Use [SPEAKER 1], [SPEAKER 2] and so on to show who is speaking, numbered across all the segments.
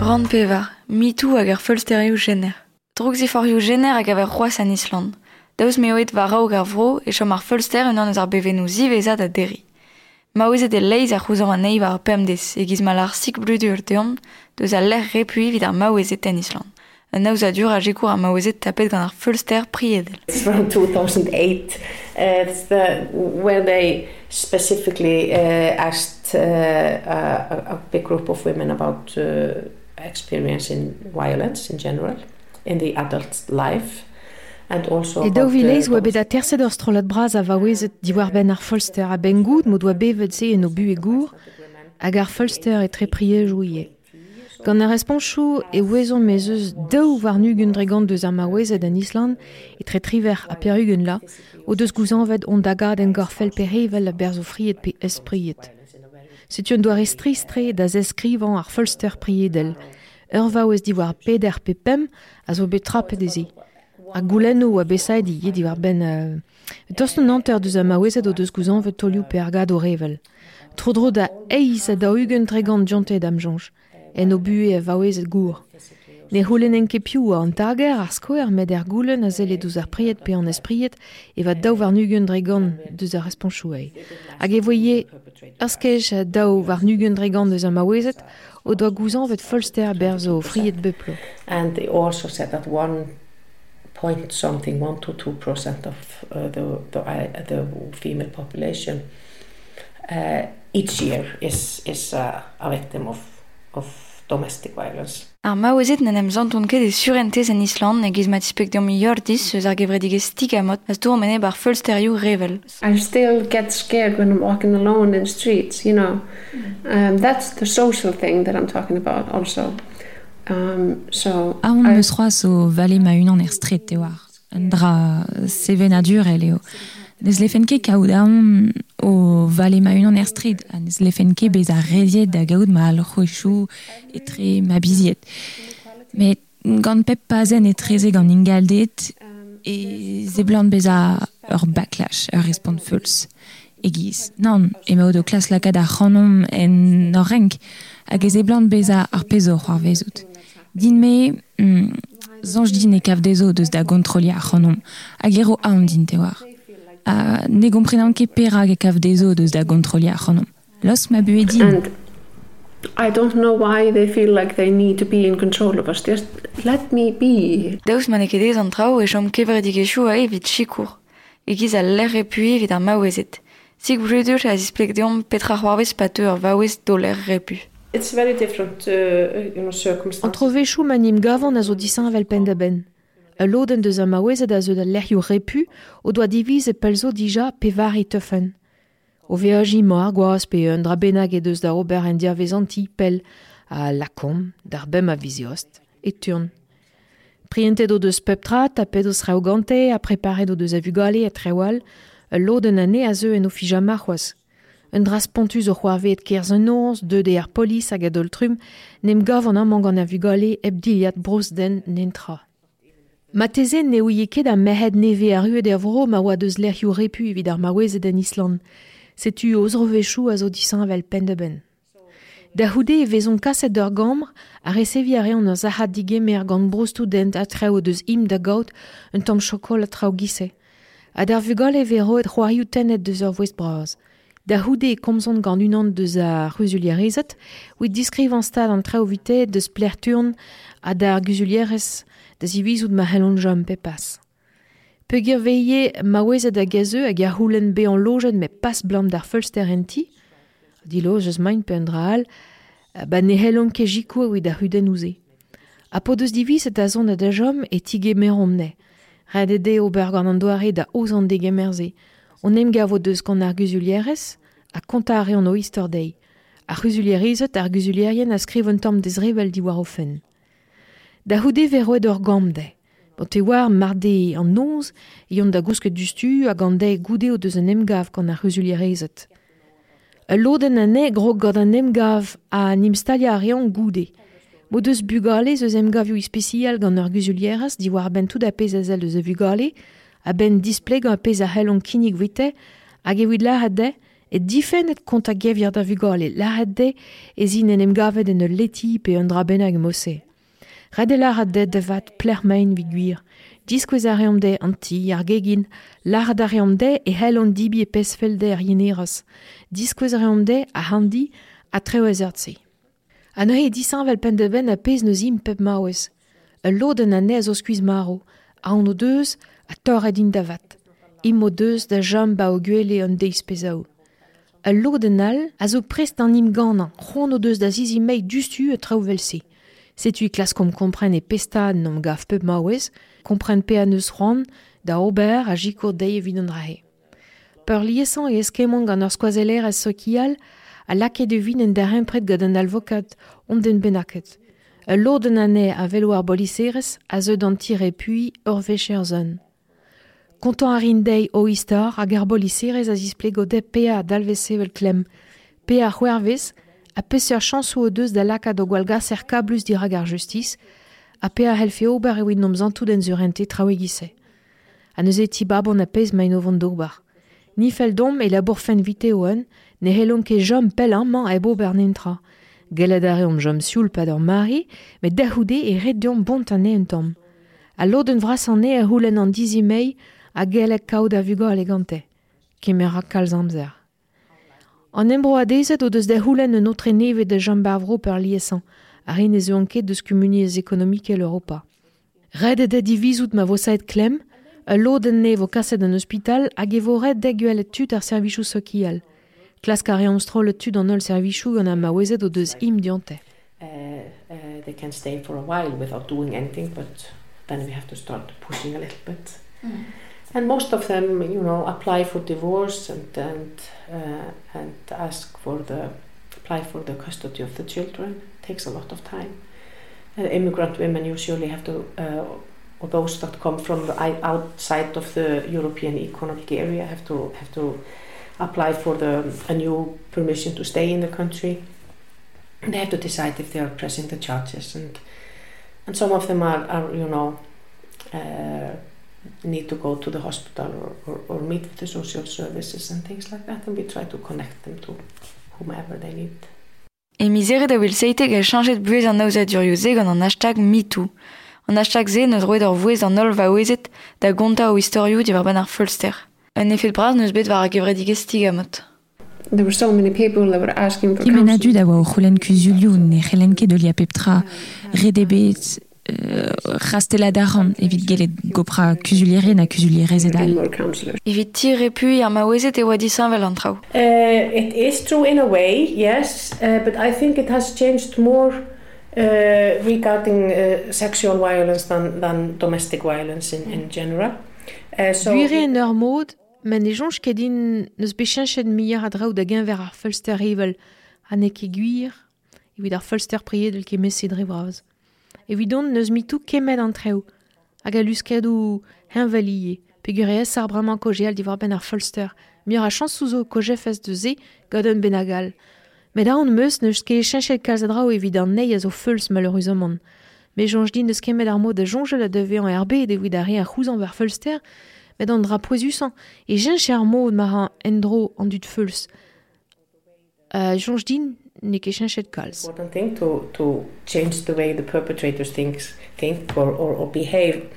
[SPEAKER 1] Rand pevar, mitou hag ar folsterioù jener. Drog ziforioù jener hag aver c'hoaz an Island. Daouz me oet va raog ar vro e chom ar folster un an eus ar bevenou zivezad a deri. Ma oezet e leiz ar c'houzor an eiv ar pemdes e giz mal ar sik bludur deon deus a l'er repui vid ar maoezet en Island. Un aouz a dur a jekour ar maoezet tapet gant ar folster priedel.
[SPEAKER 2] It's from 2008. Uh, it's the, where they specifically uh, asked uh, a, a big group of women about uh, experiencing violence in general in the adult life. And also
[SPEAKER 3] E vilez oa bet a terset ur strolat braz a vaouezet diwar ben ar folster a ben goud mod oa bevet se en o bu e gour hag ar folster e tre prie jouie. Gant ar responchou e oezon mez eus daou war nugun dregant deus ar maouezet an Island e tre triver a perugen la o deus gouzanvet on dagad en gorfel perevel a berzo friet pe espriet. Setu un doar estristre da zeskrivan ar folster priedel. Ur vaouez diwar peder pe pem a zo i diwar ben... Uh, anter deus a maouezet o deus o revel. Trodro da da ugen tregant diante dam. En vaouezet gour. Ne c'houlen en ket piou an tager ar skoer med er goulen a zele e douz ar priet pe an espriet e va daou var nugen dregan deus ar responchouei. Hag e voye ar skej daou var nugen dregan deus ar maouezet o doa gouzan vet folster berzo friet beplo.
[SPEAKER 2] And they also said that one point something, one to two percent of uh, the, the, uh, the female population uh, each year is, is uh, a victim of, of domestic violence.
[SPEAKER 1] Ar maouezet n'en em zanton ket e surentez en Island ne giz matispek deom iordiz eus ar gevredige stik amot az tour mene bar fölsterioù revel.
[SPEAKER 2] I still get scared when I'm walking alone in the streets, you know. Um, that's the social thing that I'm talking about also. Um, so,
[SPEAKER 4] a on
[SPEAKER 2] I...
[SPEAKER 4] eus c'hoaz o vale ma unan er stret, te war. Un dra seven adur e leo. Eo. Nez lefen ket kaout a on o vale ma unan er stret. A nez lefen ket bez a da gaout ma al tre ma biziet. Met gant pep pazen gant ingaldet e ze blant bez a backlash, ur respond fulls. E giz, nan, o klas lakad c'hanom en renk, hag a ar pezo c'hoar. Din me, mm, zanj din e kav dezo deus da gontroli ar c'hanom, hag ero din te. a ne gomprenan ket perag e kav dezo o deus da gontroli ar c'honom. Los ma bue din.
[SPEAKER 2] And I don't know why they feel like they need to be in control of us. Just let me be.
[SPEAKER 1] Daouz man ket ez an trao e chom kevre dikechou a evit chikour. Egiz a l'er repui evit ar maouezet. Sig brudur a zisplek deom petra c'hoarvez pateur vaouez do l'er repu.
[SPEAKER 2] It's very different, uh, you know, circumstances.
[SPEAKER 3] An trovechou manim gavan a zo disan avel pendaben. Un loden deus an maouezet a da lec'hioù repu o doa diviz e pelzo dija pevar e teufen. O veaji ma ar gwaaz pe un dra benag e deus da ober en diavezanti pel a lakom, dar bem a viziost, e turn. Priente do deus peptra, tapet o sraogante, a prepare do deus avugale et trewal, ul loden ane a zeu en o fijama c'hoaz. Un dras pontuz o c'hoarvet kerz un oz, deux de ar polis hag adoltrum, nem gav an amang an avugale eb diliat bros den nentra. Mateze ne ouie ket a mehed neve a ruet er vro ma oa deus lerioù repu evit ar maouezet en Island. Setu oz rovechou a zo disan pendeben. Da houde e vezon kaset d'ur gambr a resevi reon brostou dent a treo deus im da un tamm chokol a trao gise. A d'ar vugale vero et c'hoarioù tenet deus ur voest braz. Da houde e komzont gant unan deus a ruzulierezet, ouit a d'ar da zivizout ma c'hellon jom pe pas. Pegir veie ma wezet a gazeu hag ar houlen be an lojet me pas blam d'ar fulster enti, di dilo eus maint pe un draal, ba ne c'hellon ke jikou evit ar huden ouze. A po deus divis et a zon da jom e tige mer omne, red ede ober gant an doare da ozan de gemerze, on em gavo deus gant ar guzulierez, a konta an o istor dei, a guzulierizet ar guzulierien a skriv un tamm dez revel diwar ofen. da houde veroet ur gamde. Bo te war marde an noz, eon da gousket dustu a gande goude o deus an emgav gant ar rezulierezet. A loden an e gro gant an emgav a nimstalia a reon goude. Mo deus bugale zeus emgavio ispesial gant ur guzulieras di war ben tout a pez a zel deus a bugale, a ben disple gant a pez a hel an kinig vite, hag e la lahat de, e difennet kont a gevir da vugale, la de ez in en emgavet en ur leti pe un dra benag mose. Radelar a devat da vat plermain viguir. Diskwez a reom de an ti ar gegin, lar da reom de e hel an dibi e pesfel de ar yeneros. Diskwez a reom de a handi a treo se. An noe disan vel pen de ben a pez no zim pep maouez. Ul loden a nez o skuiz maro, a an o deus a torret din da vat. o deus da jam ba o gwele an deiz pezao. Ul loden al a zo prest an im ganan, c'hon o deus da zizi mei dustu e trao velse. Setu klas kom kompren e pesta nom gaf pep maouez, kompren pe an eus c'hoan da ober a jikour dei evit an rahe. Peur liesan e eskemon gant ur skoazeler a sokial, a de vin en der pret an den benaket. E loden ane a velo ar a zeu d'an tire pui ur vecher zon. Kontan ar o istar hag ar a zisple gode pea dalvese a pez chansou o deus da laka do gwalga ser kablus dirag ar justice, a pe a helfe ober e wid nomzantou den zurente traoegise. A neuze ti babon a pez ma inovon d'ober. Ni fel dom e la bourfen vite oan, ne helon ket jom pelan man e bo ber nentra. A reom jom sioul pad ur mari, met dahoude e red diom bont an e un tom. A lod un vras an e a houlen an dizi mei, a gelek kaout a vugo elegante. Kemera kalz amzer. An embro a dezet o deus da houlen un autre neve de jom bavro per liesan, a rin e zeu anket deus komuniez ekonomike l'Europa. Red e da divizout ma vosaet klem, a loden ne vo kaset an hospital hag e vo red deguel et tut ar servichou sokial. Klas kare amstro le tud an ol servichou gant a ma wezet o deus im diante.
[SPEAKER 2] Uh, uh, they can stay for a while without doing anything, but then we have to start pushing a little bit.
[SPEAKER 1] Mm.
[SPEAKER 2] And most of them, you know, apply for divorce and and uh, and ask for the apply for the custody of the children. It takes a lot of time. Uh, immigrant women usually have to, uh, or those that come from the outside of the European Economic Area, have to have to apply for the a new permission to stay in the country. They have to decide if they are pressing the charges, and and some of them are, are you know. Uh, need to go to the hospital or, or, or meet with the social services and things like that, and we try to connect them to whomever they need.
[SPEAKER 1] E mizere da wil seite a chanet buez an aouzet durio gant an hashtag MeToo. An hashtag ze neus roed ar vouez an ol va oezet da gonta o historiou di varban ar fulster. Un effet braz neus bet war a gevredige stigamot.
[SPEAKER 5] There were so many people that were asking for
[SPEAKER 4] counsel. Kimena du da wa o c'houlen kuzulioun ne c'helenke de lia peptra, redebet, euh, rastela daran evit gelet gopra kuzuliere na kuzulierez edal.
[SPEAKER 5] more counselors.
[SPEAKER 1] Evit tir e pui ar ma oezet e oa disan vel an trao.
[SPEAKER 2] Uh, it is true in a way, yes, uh, but I think it has changed more uh, regarding uh, sexual violence than, than domestic violence in, in general. Uh, so
[SPEAKER 3] Buire en ur mod, men e jonj ket din neus bechenchet mier a draoù da gen ver ar fulster evel a ne ket guir, evit ar fulster priedel ket mese dre braz. Evit on neus mitou kemet an treo, hag a luskedou henvalie, pegur ez ar braman kojel di war ben ar fulster, mier a chans souzo koje fes de ze godon benagal. Met a on meus neus ket chenchet kalz a draoù evit an nei a zo fulz malheureusement. Me jonj din neus kemet ar mod a jonjel a deve an herbe evit a re a c'houzan ver fulster, met an dra poezusan, e jench ar mod mar an endro an dud fulz. Uh, jonj din ne ket cheñchet kalz.
[SPEAKER 2] Important thing to, to change the way the perpetrators think, think or, or, or behave.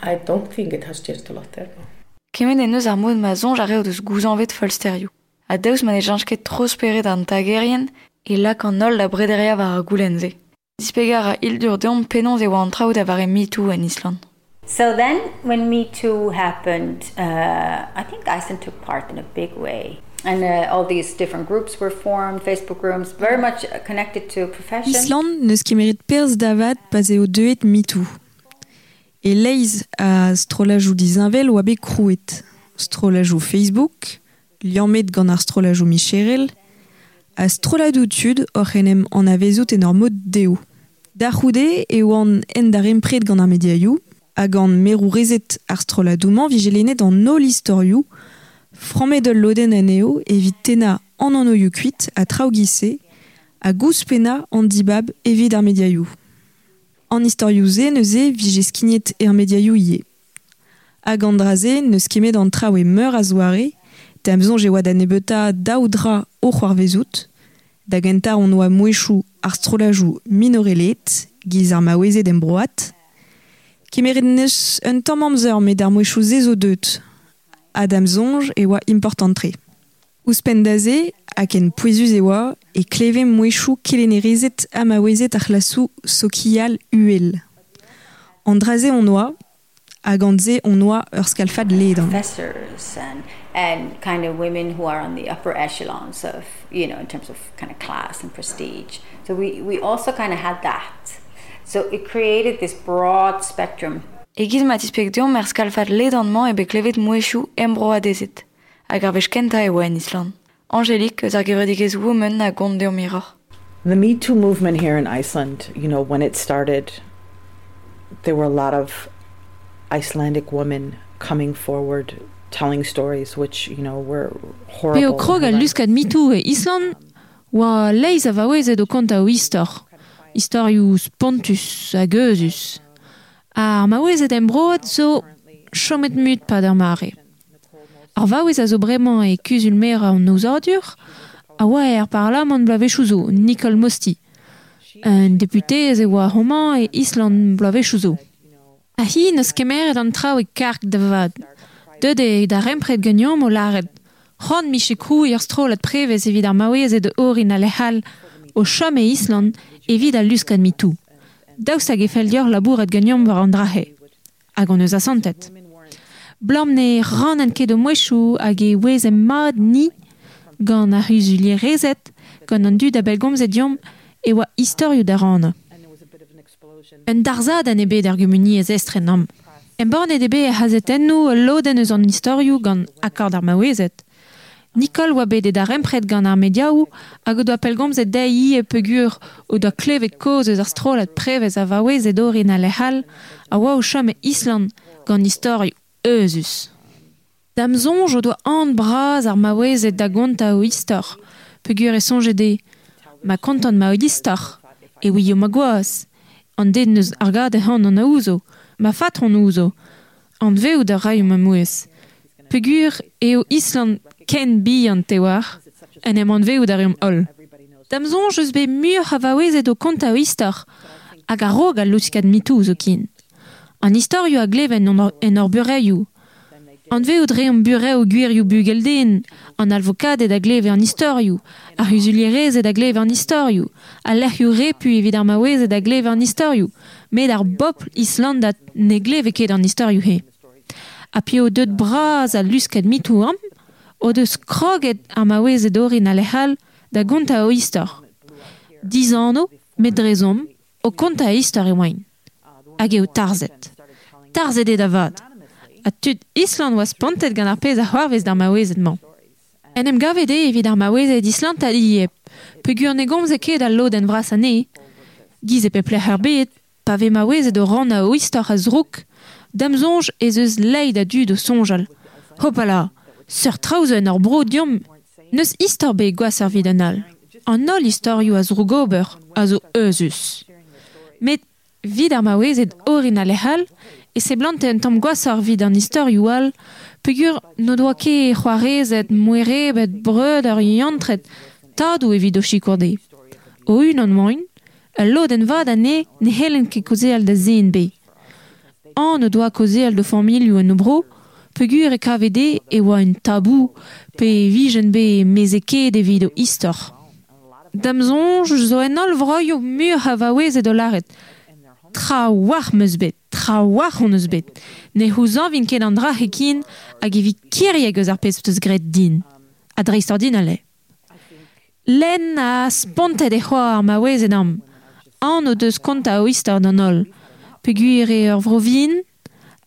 [SPEAKER 2] I don't think it has changed a lot there.
[SPEAKER 1] Kemen en ar mod ma zonj ar eo deus gouzan vet folsterioù. A deus man e janket tro speret an tagerien e lak an ol da brederia war ar goulenze. Dispegar a il dur deomp penonz e oa an traoù da var e mitou en Island.
[SPEAKER 6] So then, when Me Too happened, uh, I think Iceland took part in a big way. Uh, all these different groups were formed, Facebook groups, very much uh, connected to profession.
[SPEAKER 7] Island neus ket merit perz davad pas eo deuet mitou. E leiz a strolajou dizinvel oa bet krouet. Strolajou Facebook, liamet gant ar strolajou Micherel, a stroladou tud or enem an avezout en mod deo. Da c'houde e oan en dar empred gant ar mediaioù, hag an merou rezet ar stroladouman vigelenet an nol istorioù, Framedel loden en eo evit tena an an oioù kuit a traougise, a gous pena an dibab evit ar mediaioù. An istorioù ze neuze vije skignet er mediaioù ie. Hag an draze neus kemet an traoù e meur zoare, daoudra o c'hoarvezout, da gentar on oa mouechou ar minorelet, giz ar maoueze den broat, kemeret un tamm Adam Zonge e oa importantre. Ouspen daze, hag en poezuz e e kleve mouechou kelenerezet a maouezet ar sokial uel. An draze on oa, hag an ze on oa ur ledan.
[SPEAKER 6] Professors and, and kind of women who are on the upper echelons of, you know, in terms of kind of class and prestige. So we, we also kind of had that. So it created this broad spectrum
[SPEAKER 1] Egiz matispek deomp mer skalfat ledanman e beklevet mouechou embro a dezet, hag ar vech kenta e oa en Island. Angelique, eus ar gevredigez woman a gont deomp miror.
[SPEAKER 8] The Me Too movement here in Iceland, you know, when it started, there were a lot of Icelandic women coming forward telling stories which, you know, were horrible.
[SPEAKER 4] Peo krog al luskad too e Island oa leiz a vaouez edo konta o istor. Istorioù spontus hag eusus. Ar maouezet embroad zo chomet mut pa ar mare. Ar vaouez a zo bremañ e kuzul mer an nouzadur, a oa er parlament blavechou zo, Nicole Mosti. Un deputé ez e oa roman e Island blavechou zo. A hi neus kemeret an trao e kark da vad. Deuet e da rempret gagnan mo laret. Ran mi chekrou ur strolet prevez evit ar maouez e de orin a lehal o chom e Island evit a luskan mitou. daoust hag efel dior labouret gagnant war an drahe. Hag on eus a santet. Blam ne ran en ket o mouechou hag e wez em mad ni gant a ruzulier rezet gant an dud a belgomz e diom e oa istorio da ran. Un darzad an ebe d'ar gomuni ez estren am. En born e debe e hazet ennou loden eus an historio gant akord ar maouezet. Nicole oa bet da rempret gant ar mediaou hag o doa pelgomz et dei e pegur o doa klevet koz eus ar strolet prevez a vaouez e dorin a lehal a oa o chom e Island gant istori Dam zonj o doa an braz ar maouez da gonta o istor. Pegur e sonje de ma kontan ma o istor e oui o ma gwaaz. An den neus ar gade an an a ouzo ma fatron ouzo. An ou da raio ma mouez. Pegur e o Island ken bi an te war, en em an ve ou da reom ol. Dam zonj eus be mur ha vaouezet o konta o istor, hag a rog al louskad mitou zo kin. An historiou a gleven en ur bureioù. An ve o dre an bureo gwirioù bugel den, an alvokadet a gleve an historiou, a ruzulierezet a gleve an historiou, a lerioù repu evit ar maouezet a gleve an historiou, met ar bopl Islandat ne gleve ket an historiou he. a pio deut braz a lusket mitou am, o deus kroget a maouez e dorin a lehal da gonta o istor. Diz anno, met drezom, o konta a istor e oain. Hag eo tarzet. Tarzet e da vad. A tud Island was pantet gant ar pez a c'hoarvez d'ar maouezet man. En em gavet e evit ar maouezet d'Island a liep, peogwir ne gomze ket al lod en vras ane, giz e peple ar bet, pa ve maouezet o ran a o istor a zrouk, dam zonj ez eus leid a dud o sonjal. Hopala, sur traozen ar bro diom, neus istor be goas ar an al. An ol istorioù a zrouk ober, a. Met vid ar maouezet orin a lehal, e se blant en tamm goas ar vid an historiou al, pegur no doa ket c'hoarezet, mouerebet, breud ar yantret, tadou o chikourde. O un an moin, al lod en vad ane ne helen ket be. An doa kozeal de familioù en obro, pegur e kavede e oa un tabou pe vijen be mezeke evit o istor. Dam zonj zo en ol vroi o mur ha vaouezet o laret. Tra war meus bet, tra war bet. Ne c'houz an vin ket an dra hekin hag evit kirieg eus ar pez peus gret din. a dreistordin Len a sponte de c'hoar ma wez edam. An o deus konta o istor d'an ol. Peguir e ur vro vin,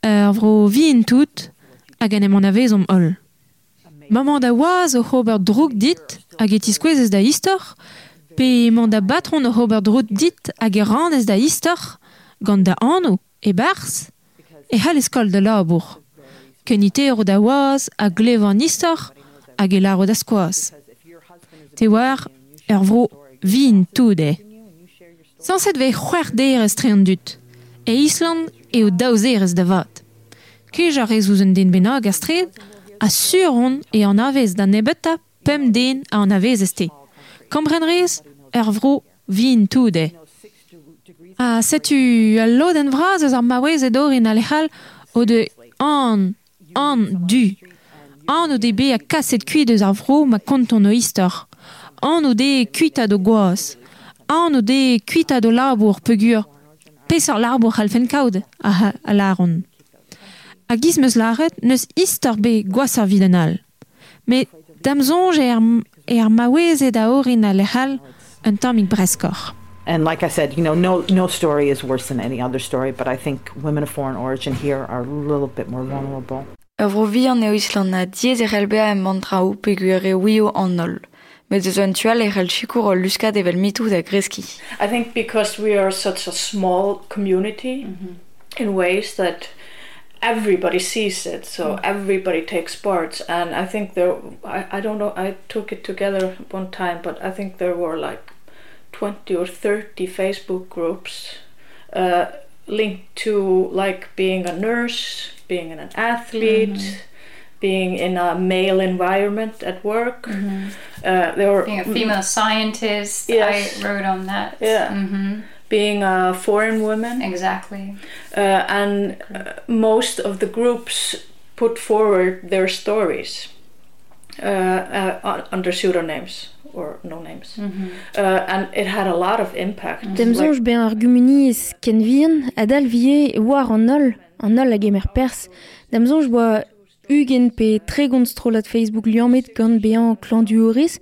[SPEAKER 4] ur tout, hag en emon a vezom ol. Maman da oaz o c'hober droug dit hag e tiskwezez da istor, pe man da batron o c'hober droug dit hag e randez da istor, gant da anno e bars, e hal eskol de labour. Kenite eo da oaz a glev an istor hag e laro da skoaz. Te war ur vro vin tout e. Sanset ve c'hwer derez trean dut. E Island eo daouzerez da vat. Kej a rezouz un den benag a stred, a suron e an avez da nebeta pem den a an avez este. Kambren rez, ur vro vin tout e. A setu a lod en vraz eus ar mawez e dorin a lehal o de an, an, du. An o de be a kaset kuit eus ar vro ma konton o istor. An o de kuita do goaz. An o de kuita do labour pegur. Pesor labour halfen kaout a, a laron. A giz meus laret neus istor be goaz ar videnal. Me damzonj e ar, e ar mawez e da orin a lehal un tammig breskor.
[SPEAKER 8] And like I said, you know, no no story is worse than any other story, but I think women of foreign origin here are a little bit more vulnerable.
[SPEAKER 1] Ur vro vi an eo Island na diez e relbea em mantra ou peguer e wio an nol. Met eus un tual rel chikour o luskad evel mitou da greski.
[SPEAKER 9] I think because we are such a small community mm -hmm. in ways that everybody sees it so mm. everybody takes part and I think there I, I don't know I took it together one time but I think there were like 20 or 30 Facebook groups uh, linked to like being a nurse being an athlete mm -hmm. Being in a male environment at work
[SPEAKER 10] mm -hmm.
[SPEAKER 9] uh, there were
[SPEAKER 10] being a female scientist
[SPEAKER 9] Yes.
[SPEAKER 10] I wrote on that
[SPEAKER 9] Yeah.
[SPEAKER 10] Mhm.
[SPEAKER 9] being a foreign woman
[SPEAKER 10] exactly
[SPEAKER 9] uh, and uh, most of the groups put forward their stories uh, uh, under pseudonyms or no names
[SPEAKER 10] Mhm.
[SPEAKER 9] uh, and it had a lot of impact
[SPEAKER 11] Demzonj ben ar gumuni ken vian, adal vie war an ol, an ol a gemer pers. Demzonj boa ugen pe tregont strolat Facebook liammet gant bean klan du horiz,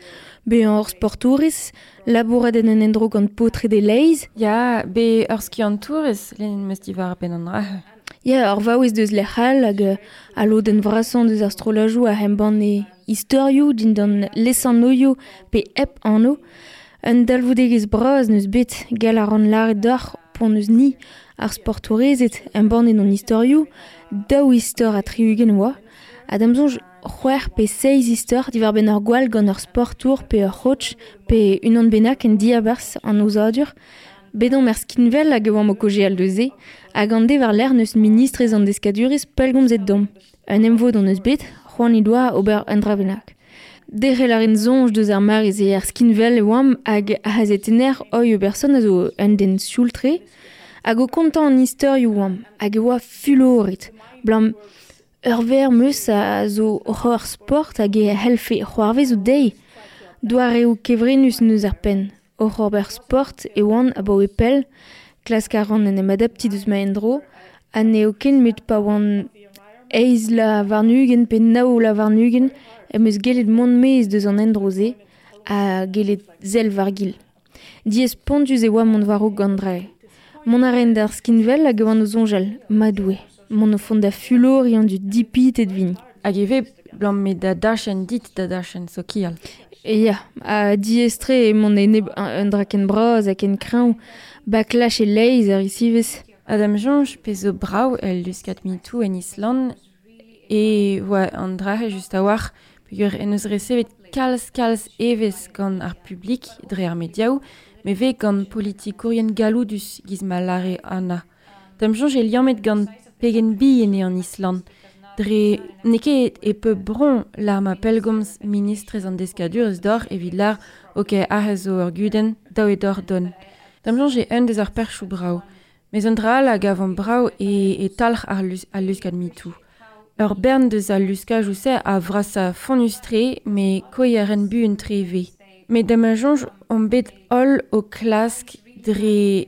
[SPEAKER 11] bean ur sportouriz, labourad en en endro gant potre de leiz.
[SPEAKER 5] Ya, be ur skiant touriz, len meus divar ben an rahe.
[SPEAKER 11] Ya, ur vaouez deus le c'hall hag a lo den vrasan deus ar strolajou a hemban e historiou din dan lesan noio pe ep anno. Un dalvoudegez braz neus bet gal ar an laret d'ar pon neus ni ar sportourezet un ban en an historioù, daou istor a triugen oa. Ad amzonj c'hwer pe seiz istor divar ben ar gwal gant ur sportour pe ur c'hoch pe unan benak en diabars an ouzadur. Bedon mer skinvel hag oam o koje al deuze, hag an devar l'er neus ministrez an deskaduriz pelgomz et dom. Un emvo d'on eus bet, c'hoan i doa ober un dravenak. Dere laren zonj deus ar mariz e ar skinvel e oam hag a hazet ener oi ober berson a zo un den sioultre, hag o kontan an istor oam, hag e oa fuloret, blam... ur ver meus a zo c'hor sport hag e helfe c'hoarvez o dei, doar eo kevrenus neus ar pen. O c'horber sport e oan a bo e pel, klas karan en adapti deus ma endro, a ne o ken met pa oan eiz la varnugen pe nao la varnugen, em eus gelet mont mez deus an endroze, a gelet zel vargil. Diez pondus e oa mont varo. Mon d'ar skinvel o zonjal, madoue. Mon o fond da fulor ian du dipit et vin.
[SPEAKER 5] Hag eve blam me da dit da dachen so kial.
[SPEAKER 11] E ya, a diestre mon ene un draken braz ak en kraou, baklash e leiz ar isivez.
[SPEAKER 5] Adam Jonge pe zo brau el luskat mitou en Island e oa an drahe just a war peogwir en eus resevet kalz kalz evez gant ar publik dre ar mediaou me ve gant politikourien galoudus giz ma lare ana. Adam Jonge e liamet gant pegen bi ene an Island dre neke e peu bron la ma pelgomz ministrez an deskadur eus dor evit lar oke ahez zo ur guden daou e dor don. Adam Jonge e un deus ar perchou brau. Mes an dra la gav an brau e, e talc'h ar lus, al luskad mitou. Ur bern deus al luska jouse a vras a fonustre, me koi ar en bu un treve. Me dem a jonj on bet ol o klask dre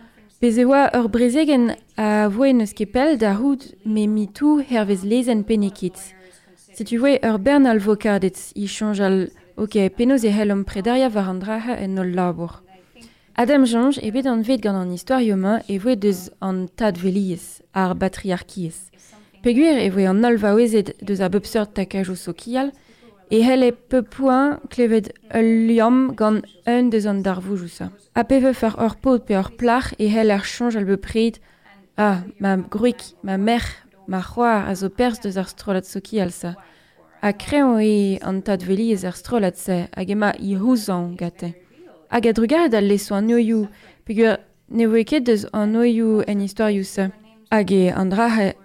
[SPEAKER 5] Bez oa ur brezegen a voe neus ket pel da hout mitou hervez lezen penekit. Si tu voe ur bern al vokadet i al ok penaos e helom predaria en labour. Adam Jonge e bet an vet gant an historioma e voe deus an tad veliez ar batriarkiez. E voe an deus a bepseur sokial e hel e peu poin klevet ul liam gant un deus an darvoujousa. A pe veut faire ur pot pe ur plach e hel ar change al bepred ah, ma gruik, ma mer, ma c'hoar a zo pers deus ar strolat sokial sa. A kreon e an tad veliez ar strolat se hag ema i houzan gate. A drugaret al leso an noioù, peogwir ne voe ket deus an en historiou se. Hag e an drahe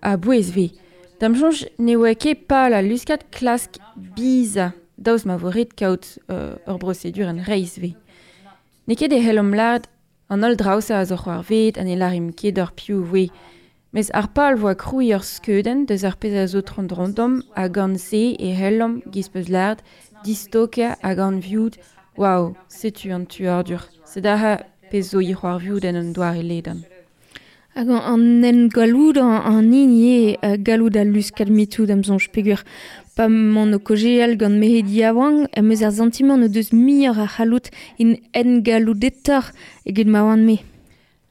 [SPEAKER 5] a bouez vi. Dam jonj ne oa ket pa la luskat klask biza daouz ma voret kaout euh, ur brosedur en reiz ve. Ne ket e hellom lad an ol draousa a zo c'hoar vet an e larim ket ur piou ve. Mez ar pal voa kroui ur skeuden deus ar pez a zo trondrondom a gant se e helom giz peus lard distoka a gant viout Waouh, setu an tuardur, se daha pez zo i c'hoar viout en an doare ledan.
[SPEAKER 12] Hag an- en galoud an, an inie uh, galoud a luskat mitou d'am zonj pegur pa mon o kojeal gant mehedi awang em eus ar sentiment o deus miur a in en galoudetor eget ma oan me.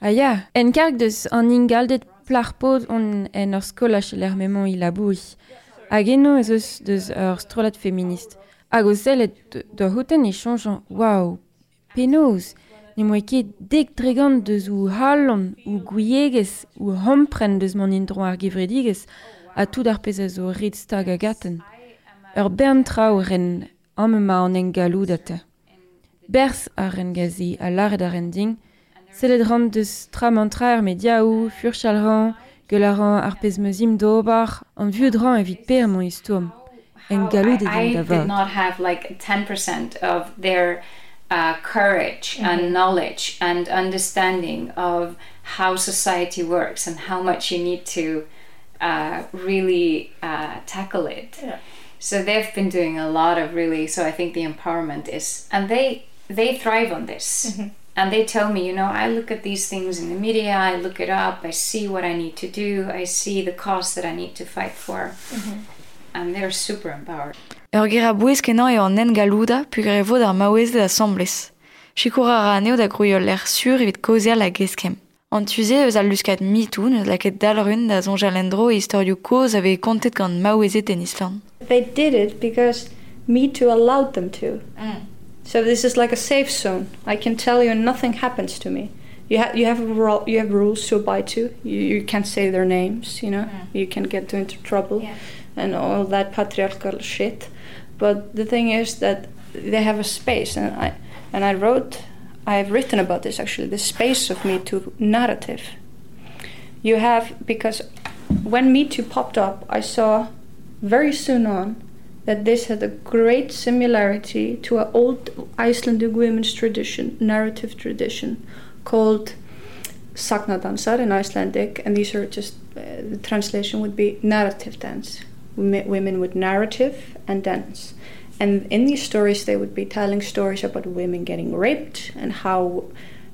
[SPEAKER 5] Ah ya, en karg deus an ingaldet plarpod on en ur skola cheler memon i laboui. Hag eno ez eus deus ur strolat feminist. Hag o sellet de- de houten e chanjan, waouh, penaos, ne moe ket dek dregant deus ou halon, ou gouiegez, ou hompren deus mon indro ar gevredigez, a tout ar pez a zo rit stag a gaten. Ur bern trao ren amema an en galoudate. Bers a ren gazi a laret a ren ding, Sellet ran deus tram an traer mediaou, furchalran, gelaran ar pez meuzim d'obar, an vieux dran evit per mon istoum. En galoud
[SPEAKER 10] I, did not have like 10% of their uh, courage and
[SPEAKER 5] Mhm.
[SPEAKER 10] knowledge and understanding of how society works and how much you need to uh, really uh, tackle it.
[SPEAKER 9] Yeah.
[SPEAKER 10] So they've been doing a lot of really. So I think the empowerment is, and they they thrive on this.
[SPEAKER 9] Mhm.
[SPEAKER 10] And they tell me, you know, I look at these things in the media, I look it up, I see what I need to do, I see the cause that I need to fight for, and they're super empowered.
[SPEAKER 1] Ur gira bouez kenan eo an en galouda pug ur vod ar maouez da sambles. Chikour a aneo da grouiol l'air sur evit kozea la geskem. An tuze eus al luskat mitou neus laket dalrun da zonja lendro e historiou koz ave kontet gant maouezet en Island.
[SPEAKER 13] They did it because Me Too allowed them to. Mm. So this is like a safe zone. I can tell you nothing happens to me. You, ha you, have, you have rules to abide to. You, you can't say their names, you know. Mm. You can get into trouble. Yeah. And all that patriarchal shit. But the thing is that they have a space, and I and I wrote, I have written about this actually. The space of Me Too narrative. You have because when Me Too popped up, I saw very soon on that this had a great similarity to an old Icelandic women's tradition, narrative tradition, called Sagnadansar in Icelandic, and these are just uh, the translation would be narrative dance. Wome- Women would narrative and dance. And in these stories, they would be telling stories about women getting raped and how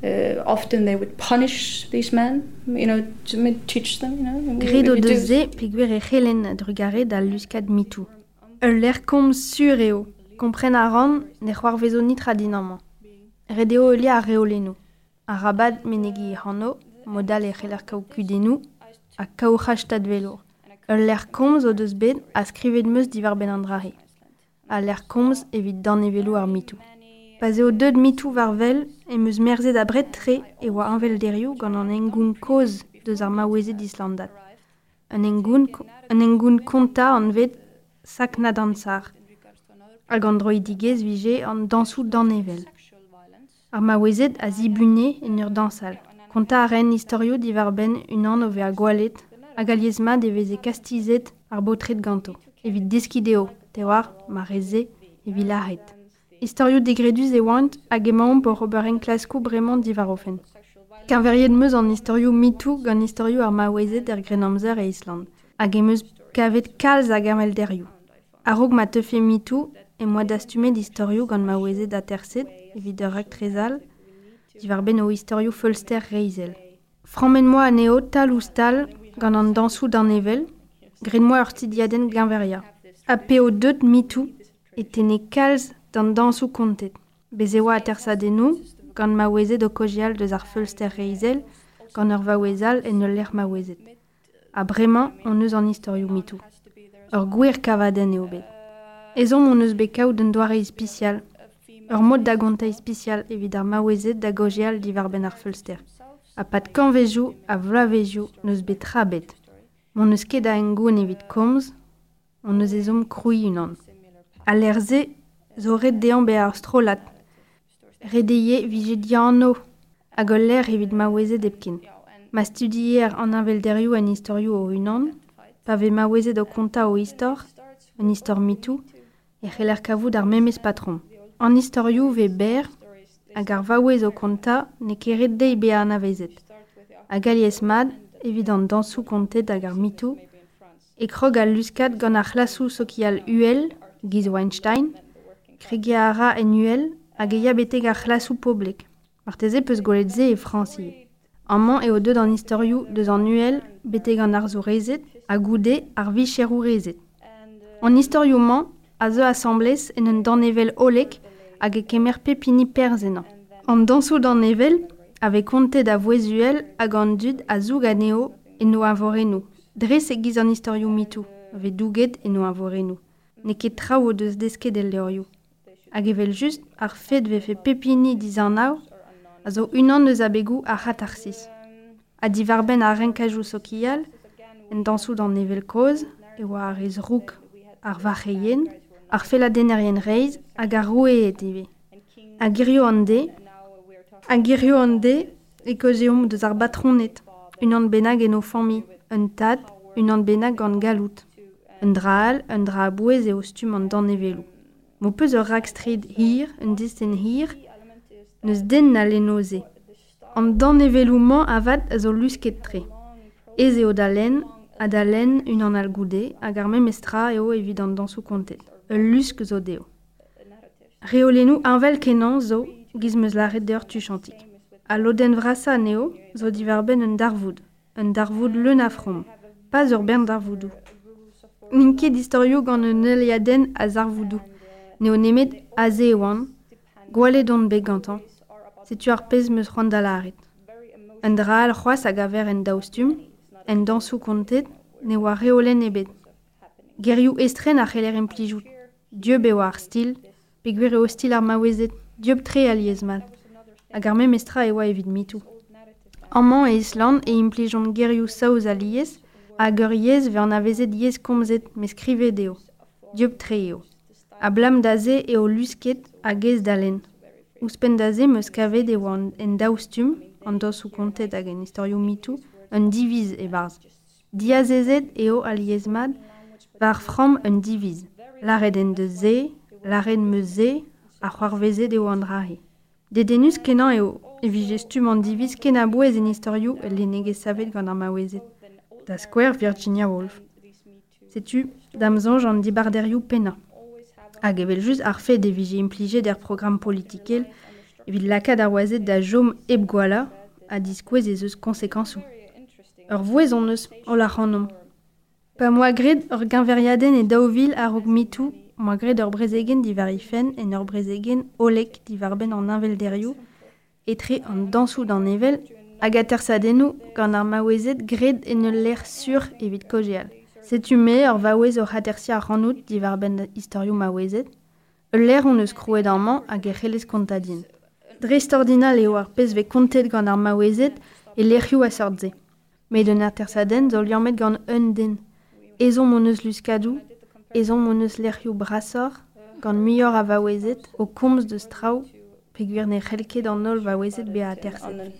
[SPEAKER 13] uh, often they would punish these men, you know, to teach them, you know. and we-
[SPEAKER 12] Gredo
[SPEAKER 13] we do-
[SPEAKER 12] deze peguer e c'helen drugare da luskat mitou. Ul l'air kom sur eo, kompren a ran ne c'hoar vezo nitra dinamant. Redeo elia a reolenu. A rabad menegi hano, modal e c'heller kaou kudenou, a kaou hashtad velour. Ul l'air komz o deus bet a skrivet meus divar ben an drare. A l'air komz evit danevelo ar mitou. Paze o deud mitou var vel e meus merze da bret tre e oa anvel derioù gant an engoun koz deus ar maouezet d'Islandat. Un engoun, un engoun konta an vet sak na dansar. Hag an droidigez vije an dansou dan evel. Ar maouezet a zibune en ur dansal. Konta a ren historio divar ben unan ove a gwalet hag aliez ma deveze kastizet ar botret ganto. Evit deskideo, te war, ma reze, evi lahet. Historio degreduz e oant hag emaon por oberen klasko bremañ divarofen. Kan veriet meuz an historio mitou gant historio ar maouezet er Grenamzer e Island. Hag emeuz kavet kalz hag amel derioù. Arrog ma teufe mitou e moa d'astumet d'historio gant maouezet da terset evit ur rak trezal divar ben o historio Fulster Reizel. Frammen moa aneo tal oustal stal gant an dansou d'an evel, gren moi ur tidiaden ganveria. A peo deut mitou e tene kalz d'an dansou kontet. Bez oa a tersadenou gant maouezet o kojial deus ar reizel gant ur vaouezal en ul ler maouezet. A bremañ, on eus an historioù mitou. Ur gwir kavaden eo bet. Ezon on eus bet kaout un doare spécial. Ur mod da spécial evit ar maouezet da gojial divar ben ar. A pat kanvezhou a vlavezhou neus bet trabet. Mon eus ket da en goun evit komz, on eus ezom kroui unan. A l'er ze, zo ret dean be ar strolat. Redeie vije diano, hag ol l'er evit maouezet epkin. Ma studier an invelderioù en historioù o unan, pa ve maouezet o konta o histor, un histor mitou, e c'heller kavout ar memes patron. An historioù ve ber, hag ar vaouez o konta ne keret dei be an avezet. A galies mad, evit an dansou kontet hag ar mitou, e krog al luskat gant ar c'hlassou sokial UL, Giz Weinstein, kregia ara en UL, hag e beteg ar c'hlassou publik. Marteze peus golet ze e franci. An man eo deud an historioù deus an UL beteg an rezet, a goude ar vicherou rezet. An historioù man, a ze assemblez en un danevel olek hag e kemer pepini perzenan. An dansou danevel, ave kontet da voezuel hag an dud a zoug aneo en no avorenou. Dres e giz an historioù mitou, ave douget en no avorenou. Ne ket trao deus desket el leorioù. Hag evel just ar fet ve fe pepini diz an a zo unan eus abegou a ar sis. A divar ben a renkajou sokial, en dansou dan nevel koz, e oa ar ez rouk ar vacheien, ar feladenerien reiz hag ar roue et eve. A girio an de, an de, e kozeom deus batronet, unan benag fami, un tad, unan benag gant galout. Un draal, un dra bouez e o stum an dan evelou. Mo peus ur rak strid hir, un disten hir, neus den na. An man avad a zo lusket tre. Ez eo da len, a da un an hag eo evit an dansou kontet. ul lusk zo deo. Reolenou anvel kenan zo giz meus laret tu chantik. A loden vrasa neo zo divar ben un darvoud, un darvoud leun a pas ur bern darvoudou. Ninket distorio gant un eliaden a zarvoudou, neo nemet a ze oan, gwale don be gantan, setu ar pez meus c'hoant da laret. Un draal c'hoaz a gaver en daoustum, en dansou kontet, ne oa reolen ebet. Gerioù estren a c'heller implijout. Dieu be oa ar stil, pe gwir eo stil ar maouezet, dieu tre a liez mat. Hag ar mem estra e oa evit mitou. Amman e Island e implijon gerioù saouz a liez, hag ur yez ve an avezet yez komzet me skrive deo. Dieu tre eo. A blam da ze eo lusket a gez dalen. Ouspen da ze meus kavet eo an en daoustum, an dos ou kontet hag en historio mitou, un diviz e barz. Diazezet eo a liezmad, var fram un diviz. Laret en de ze, laret me ze, a c'hoarvezet eo an drahe. Dedenus kenan eo, e vigestum an diviz ken a bouez en historio el le nege savet gant ar maouezet. Da square Virginia Woolf. Setu, damzonj an dibarderioù pena. Hag evel just ar fe de vije implije der program politikel, evit lakad ar oazet da jom eb a diskouez ez eus konsekansou. Ur vouez on eus o la c'hanom. Pa moa gred ur ganveriaden e daouvil a rog mitou, moa gred ur brezegen divar ifen en ur olek divar ben an invelderioù, etre an dansou d'an evel, hag a tersadennou gant ar maouezet gred en ul ler sur evit kojeal. Setu me ur vaouez o hatersi ranout divar ben historiou maouezet, on eus krouet an man hag e c'helez kontadien. Drest ordinal eo ar pez ve kontet gant ar maouezet e lerioù a sortze. Met un tersaden zo liamet gant un den. Ezon mon eus luskadou, ezon mon eus lerioù brasor, gant mior a vaouezet o komz de strau pe gwir ne c'helket an nol vaouezet be a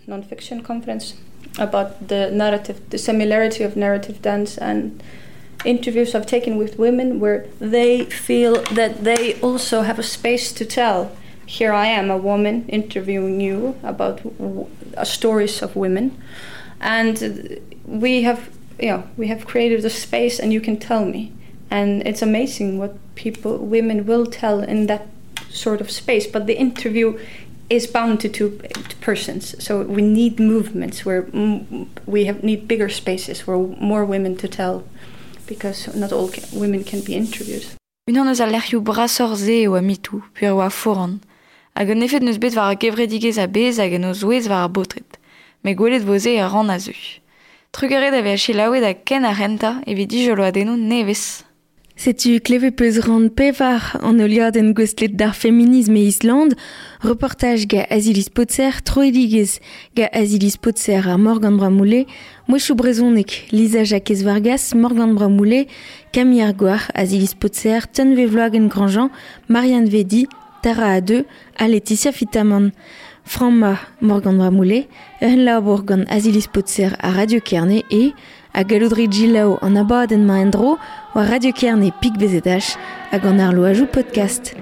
[SPEAKER 12] non-fiction conference about the narrative, the similarity of narrative dance and interviews I've taken with women where they feel that they also have a space to tell
[SPEAKER 13] here I am, a woman, interviewing you about stories of women, and we have, know, we have created a space, and you can tell me, and it's amazing what people, women, will tell in that sort of space. But the interview is bound to two persons, so we need movements where we have need bigger spaces where more women to tell, because not all women can be interviewed.
[SPEAKER 1] Unan eus a lerioù brasor ze eo a mitou, puer eo a foran. Hag un efet neus bet war a gevredigez a bez hag en eus ouez war a botret. Me gwelet voze a ran a zu. Trugaret ave a chilaouet a ken a renta evit dijolo a denou nevez.
[SPEAKER 11] Setu kleve peus rand pevar an oliad en gwestlet d'ar feminisme e Island, reportage ga Azilis Potser, troedigez ga Azilis Potser a Morgan Bramoulé, Mouechou Brezonek, Lisa Jacques Vargas, Morgan Bramoulé, Camille Argoire, Azilis Potser, Tenve Vloagen Grandjean, Marianne Vedi, Tara A2, a Laetitia Fitaman. Franma Morgan Bramoulé, un labour gant Azilis Potser a Radio Kerne e, a galoudri Gilao an abaden ma endro, wa Radio Kerne pik bezedach, a gant ar podcast.